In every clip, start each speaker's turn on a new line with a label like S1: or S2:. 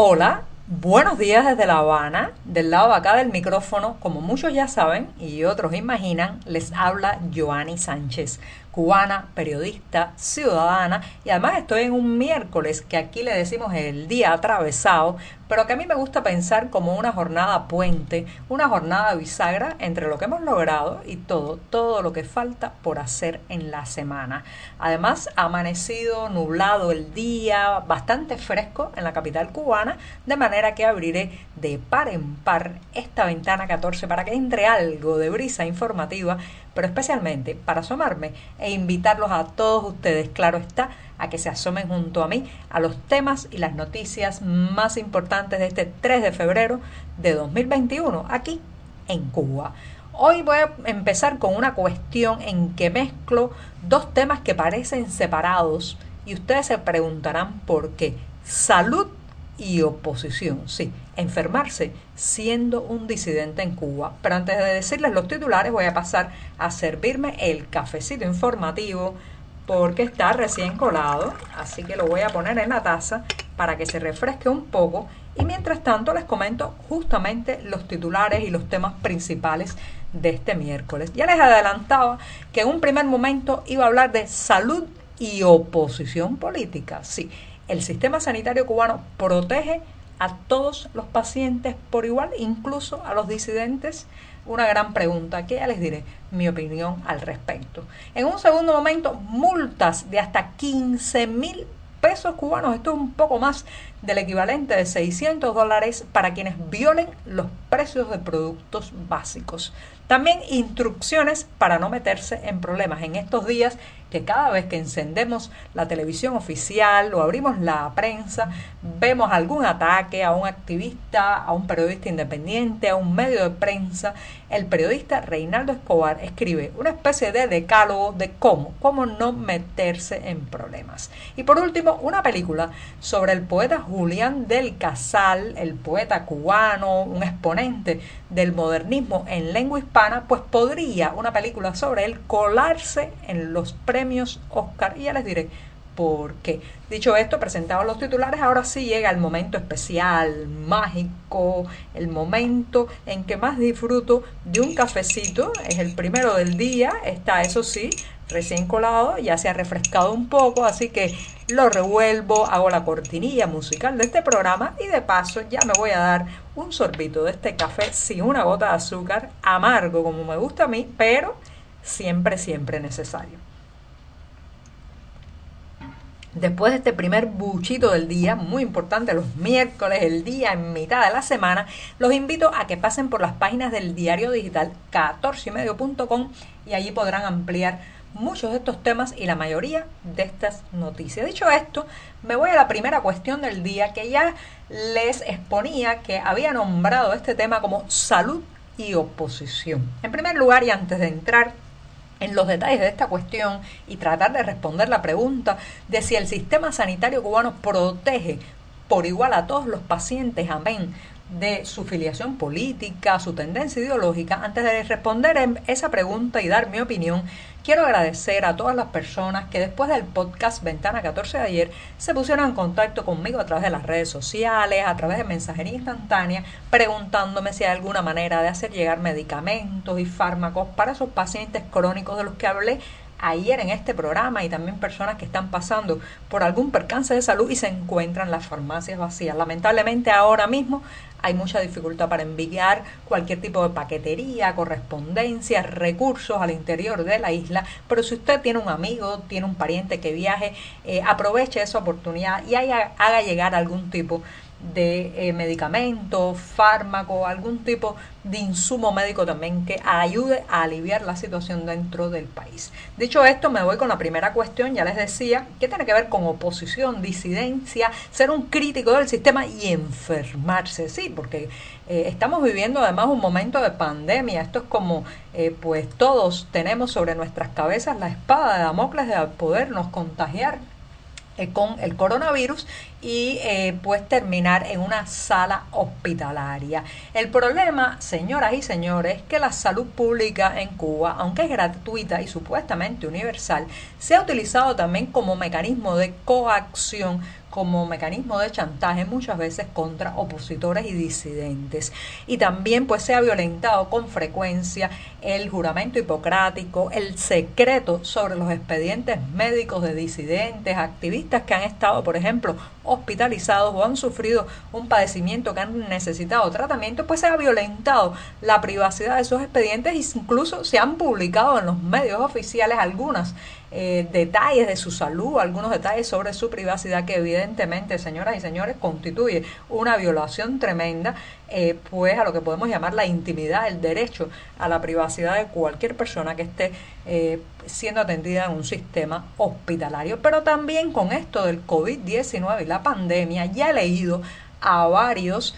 S1: Hola, buenos días desde La Habana. Del lado de acá del micrófono, como muchos ya saben y otros imaginan, les habla Joanny Sánchez, cubana, periodista, ciudadana y además estoy en un miércoles que aquí le decimos el día atravesado, pero que a mí me gusta pensar como una jornada puente, una jornada bisagra entre lo que hemos logrado y todo, todo lo que falta por hacer en la semana. Además, amanecido nublado el día, bastante fresco en la capital cubana, de manera que abriré de par en par esta ventana 14 para que entre algo de brisa informativa, pero especialmente para asomarme e invitarlos a todos ustedes, claro está, a que se asomen junto a mí a los temas y las noticias más importantes de este 3 de febrero de 2021 aquí en Cuba. Hoy voy a empezar con una cuestión en que mezclo dos temas que parecen separados y ustedes se preguntarán por qué. Salud y oposición, sí, enfermarse siendo un disidente en Cuba. Pero antes de decirles los titulares voy a pasar a servirme el cafecito informativo porque está recién colado, así que lo voy a poner en la taza para que se refresque un poco y mientras tanto les comento justamente los titulares y los temas principales de este miércoles. Ya les adelantaba que en un primer momento iba a hablar de salud y oposición política. Sí, el sistema sanitario cubano protege a todos los pacientes por igual, incluso a los disidentes una gran pregunta que ya les diré mi opinión al respecto. En un segundo momento, multas de hasta 15 mil pesos cubanos, esto es un poco más del equivalente de 600 dólares para quienes violen los precios de productos básicos. También instrucciones para no meterse en problemas en estos días que cada vez que encendemos la televisión oficial o abrimos la prensa, vemos algún ataque a un activista, a un periodista independiente, a un medio de prensa, el periodista Reinaldo Escobar escribe una especie de decálogo de cómo, cómo no meterse en problemas. Y por último, una película sobre el poeta Julián del Casal, el poeta cubano, un exponente del modernismo en lengua hispana, pues podría una película sobre él colarse en los premios Oscar. Y ya les diré por qué. Dicho esto, presentaba los titulares, ahora sí llega el momento especial, mágico, el momento en que más disfruto de un cafecito. Es el primero del día, está eso sí, recién colado, ya se ha refrescado un poco, así que lo revuelvo, hago la cortinilla musical de este programa y de paso ya me voy a dar un sorbito de este café sin una gota de azúcar, amargo como me gusta a mí, pero siempre, siempre necesario. Después de este primer buchito del día, muy importante, los miércoles, el día en mitad de la semana, los invito a que pasen por las páginas del diario digital 14ymedio.com y allí podrán ampliar muchos de estos temas y la mayoría de estas noticias. Dicho esto, me voy a la primera cuestión del día que ya les exponía que había nombrado este tema como salud y oposición. En primer lugar, y antes de entrar en los detalles de esta cuestión y tratar de responder la pregunta de si el sistema sanitario cubano protege por igual a todos los pacientes, amén, de su filiación política, su tendencia ideológica, antes de responder esa pregunta y dar mi opinión, quiero agradecer a todas las personas que después del podcast Ventana 14 de ayer se pusieron en contacto conmigo a través de las redes sociales, a través de mensajería instantánea, preguntándome si hay alguna manera de hacer llegar medicamentos y fármacos para esos pacientes crónicos de los que hablé ayer en este programa y también personas que están pasando por algún percance de salud y se encuentran las farmacias vacías. Lamentablemente ahora mismo hay mucha dificultad para enviar cualquier tipo de paquetería, correspondencia, recursos al interior de la isla, pero si usted tiene un amigo, tiene un pariente que viaje, eh, aproveche esa oportunidad y haga llegar algún tipo de eh, medicamento, fármaco, algún tipo de insumo médico también que ayude a aliviar la situación dentro del país. Dicho esto, me voy con la primera cuestión, ya les decía, que tiene que ver con oposición, disidencia, ser un crítico del sistema y enfermarse, sí, porque eh, estamos viviendo además un momento de pandemia, esto es como, eh, pues todos tenemos sobre nuestras cabezas la espada de Damocles de podernos contagiar eh, con el coronavirus y eh, pues terminar en una sala hospitalaria. El problema, señoras y señores, es que la salud pública en Cuba, aunque es gratuita y supuestamente universal, se ha utilizado también como mecanismo de coacción como mecanismo de chantaje muchas veces contra opositores y disidentes. Y también pues se ha violentado con frecuencia el juramento hipocrático, el secreto sobre los expedientes médicos de disidentes, activistas que han estado, por ejemplo, hospitalizados o han sufrido un padecimiento que han necesitado tratamiento, pues se ha violentado la privacidad de esos expedientes e incluso se han publicado en los medios oficiales algunas eh, detalles de su salud, algunos detalles sobre su privacidad que evidentemente, señoras y señores, constituye una violación tremenda, eh, pues a lo que podemos llamar la intimidad, el derecho a la privacidad de cualquier persona que esté eh, siendo atendida en un sistema hospitalario. Pero también con esto del COVID-19 y la pandemia, ya he leído a varios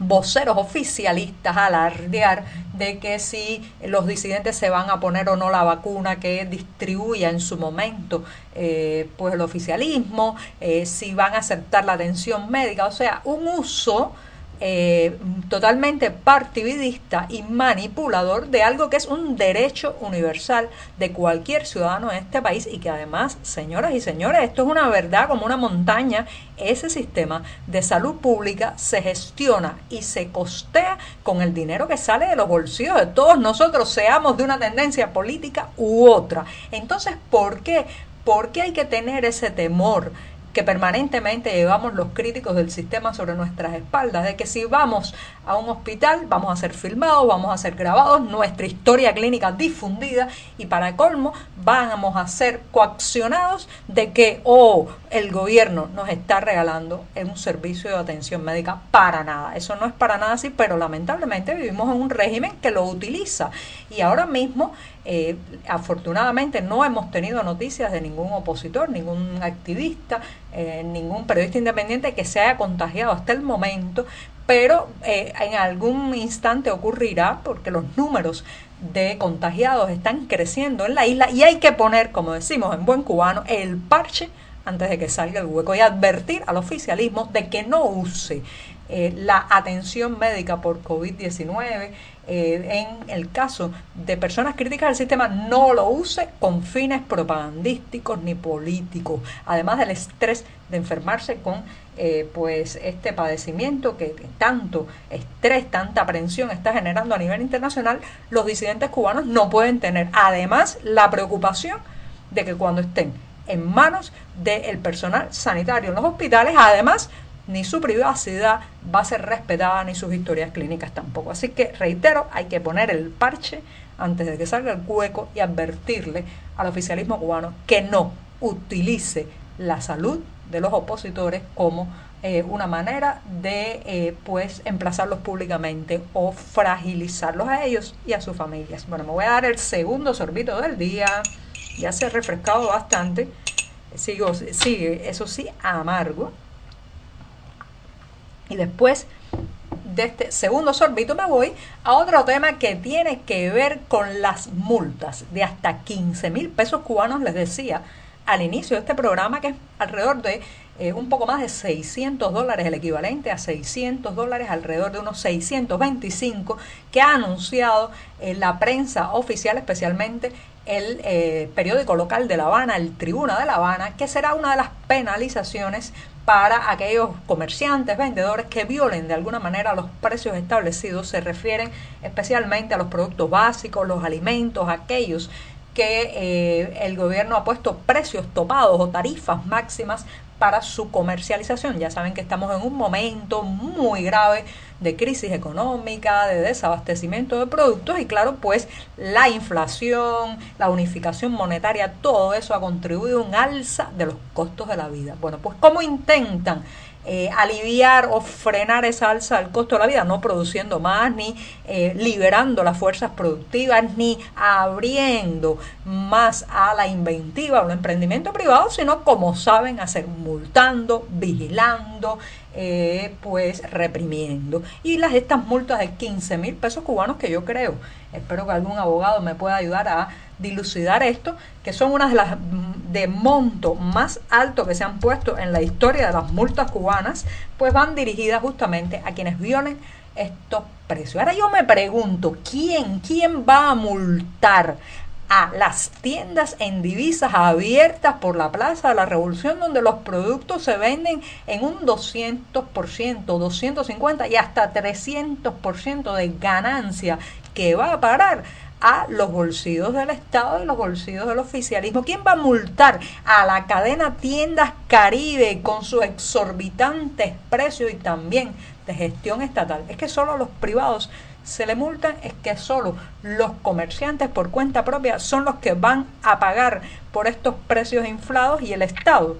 S1: voceros oficialistas alardear de que si los disidentes se van a poner o no la vacuna que distribuya en su momento eh, pues el oficialismo, eh, si van a aceptar la atención médica, o sea, un uso eh, totalmente partidista y manipulador de algo que es un derecho universal de cualquier ciudadano en este país y que además, señoras y señores, esto es una verdad como una montaña, ese sistema de salud pública se gestiona y se costea con el dinero que sale de los bolsillos de todos nosotros, seamos de una tendencia política u otra. Entonces, ¿por qué? ¿Por qué hay que tener ese temor? Que permanentemente llevamos los críticos del sistema sobre nuestras espaldas, de que si vamos a un hospital vamos a ser filmados, vamos a ser grabados, nuestra historia clínica difundida y para colmo vamos a ser coaccionados de que, oh, el gobierno nos está regalando un servicio de atención médica para nada. Eso no es para nada así, pero lamentablemente vivimos en un régimen que lo utiliza y ahora mismo eh, afortunadamente no hemos tenido noticias de ningún opositor, ningún activista, eh, ningún periodista independiente que se haya contagiado hasta el momento, pero eh, en algún instante ocurrirá porque los números de contagiados están creciendo en la isla y hay que poner, como decimos en buen cubano, el parche antes de que salga el hueco y advertir al oficialismo de que no use la atención médica por COVID-19 eh, en el caso de personas críticas al sistema, no lo use con fines propagandísticos ni políticos, además del estrés de enfermarse con eh, pues este padecimiento que tanto estrés, tanta aprensión está generando a nivel internacional, los disidentes cubanos no pueden tener. Además, la preocupación de que cuando estén en manos del personal sanitario en los hospitales, además ni su privacidad va a ser respetada, ni sus historias clínicas tampoco. Así que, reitero, hay que poner el parche antes de que salga el hueco y advertirle al oficialismo cubano que no utilice la salud de los opositores como eh, una manera de eh, pues emplazarlos públicamente o fragilizarlos a ellos y a sus familias. Bueno, me voy a dar el segundo sorbito del día. Ya se ha refrescado bastante. Sigo, sigue, eso sí, amargo. Y después de este segundo sorbito me voy a otro tema que tiene que ver con las multas de hasta 15 mil pesos cubanos, les decía al inicio de este programa, que es alrededor de eh, un poco más de 600 dólares, el equivalente a 600 dólares, alrededor de unos 625, que ha anunciado eh, la prensa oficial, especialmente el eh, periódico local de La Habana, el Tribuna de La Habana, que será una de las penalizaciones para aquellos comerciantes, vendedores que violen de alguna manera los precios establecidos. Se refieren especialmente a los productos básicos, los alimentos, aquellos que eh, el gobierno ha puesto precios topados o tarifas máximas para su comercialización. Ya saben que estamos en un momento muy grave de crisis económica, de desabastecimiento de productos y claro, pues la inflación, la unificación monetaria, todo eso ha contribuido a un alza de los costos de la vida. Bueno, pues ¿cómo intentan eh, aliviar o frenar esa alza del costo de la vida, no produciendo más, ni eh, liberando las fuerzas productivas, ni abriendo más a la inventiva o al emprendimiento privado, sino como saben hacer, multando, vigilando, eh, pues reprimiendo. Y las estas multas de 15 mil pesos cubanos que yo creo, espero que algún abogado me pueda ayudar a dilucidar esto, que son unas de las de monto más alto que se han puesto en la historia de las multas cubanas, pues van dirigidas justamente a quienes violen estos precios. Ahora yo me pregunto, ¿quién, quién va a multar a las tiendas en divisas abiertas por la Plaza de la Revolución, donde los productos se venden en un 200%, 250% y hasta 300% de ganancia que va a parar a los bolsillos del Estado y los bolsillos del oficialismo. ¿Quién va a multar a la cadena Tiendas Caribe con sus exorbitantes precios y también de gestión estatal? Es que solo los privados se le multan, es que solo los comerciantes por cuenta propia son los que van a pagar por estos precios inflados y el Estado.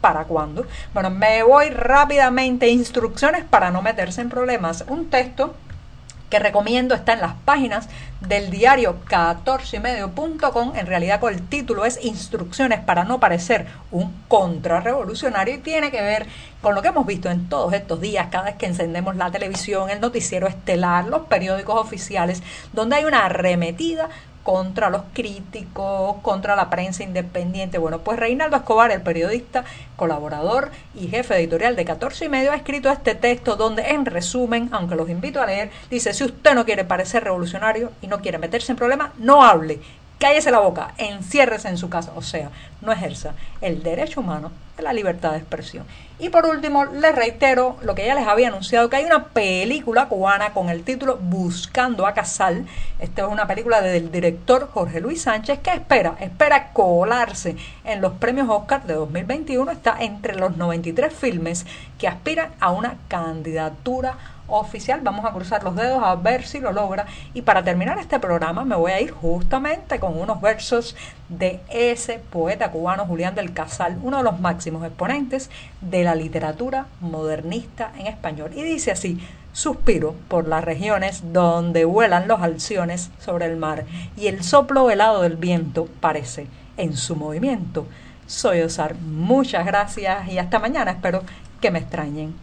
S1: ¿Para cuándo? Bueno, me voy rápidamente. Instrucciones para no meterse en problemas. Un texto que recomiendo está en las páginas del diario 14ymedio.com. En realidad con el título es Instrucciones para no parecer un contrarrevolucionario y tiene que ver con lo que hemos visto en todos estos días, cada vez que encendemos la televisión, el noticiero estelar, los periódicos oficiales, donde hay una arremetida contra los críticos, contra la prensa independiente. Bueno, pues Reinaldo Escobar, el periodista, colaborador y jefe editorial de 14 y medio, ha escrito este texto donde, en resumen, aunque los invito a leer, dice, si usted no quiere parecer revolucionario y no quiere meterse en problemas, no hable cállese la boca, enciérrese en su casa, o sea, no ejerza el derecho humano de la libertad de expresión. Y por último, les reitero lo que ya les había anunciado, que hay una película cubana con el título Buscando a Casal. Esta es una película del director Jorge Luis Sánchez que espera, espera colarse en los premios Oscar de 2021. Está entre los 93 filmes que aspiran a una candidatura oficial. Vamos a cruzar los dedos a ver si lo logra. Y para terminar este programa me voy a ir justamente con unos versos de ese poeta cubano Julián del Casal, uno de los máximos exponentes de la literatura modernista en español. Y dice así, suspiro por las regiones donde vuelan los alciones sobre el mar y el soplo helado del viento parece en su movimiento. Soy Osar, muchas gracias y hasta mañana, espero que me extrañen.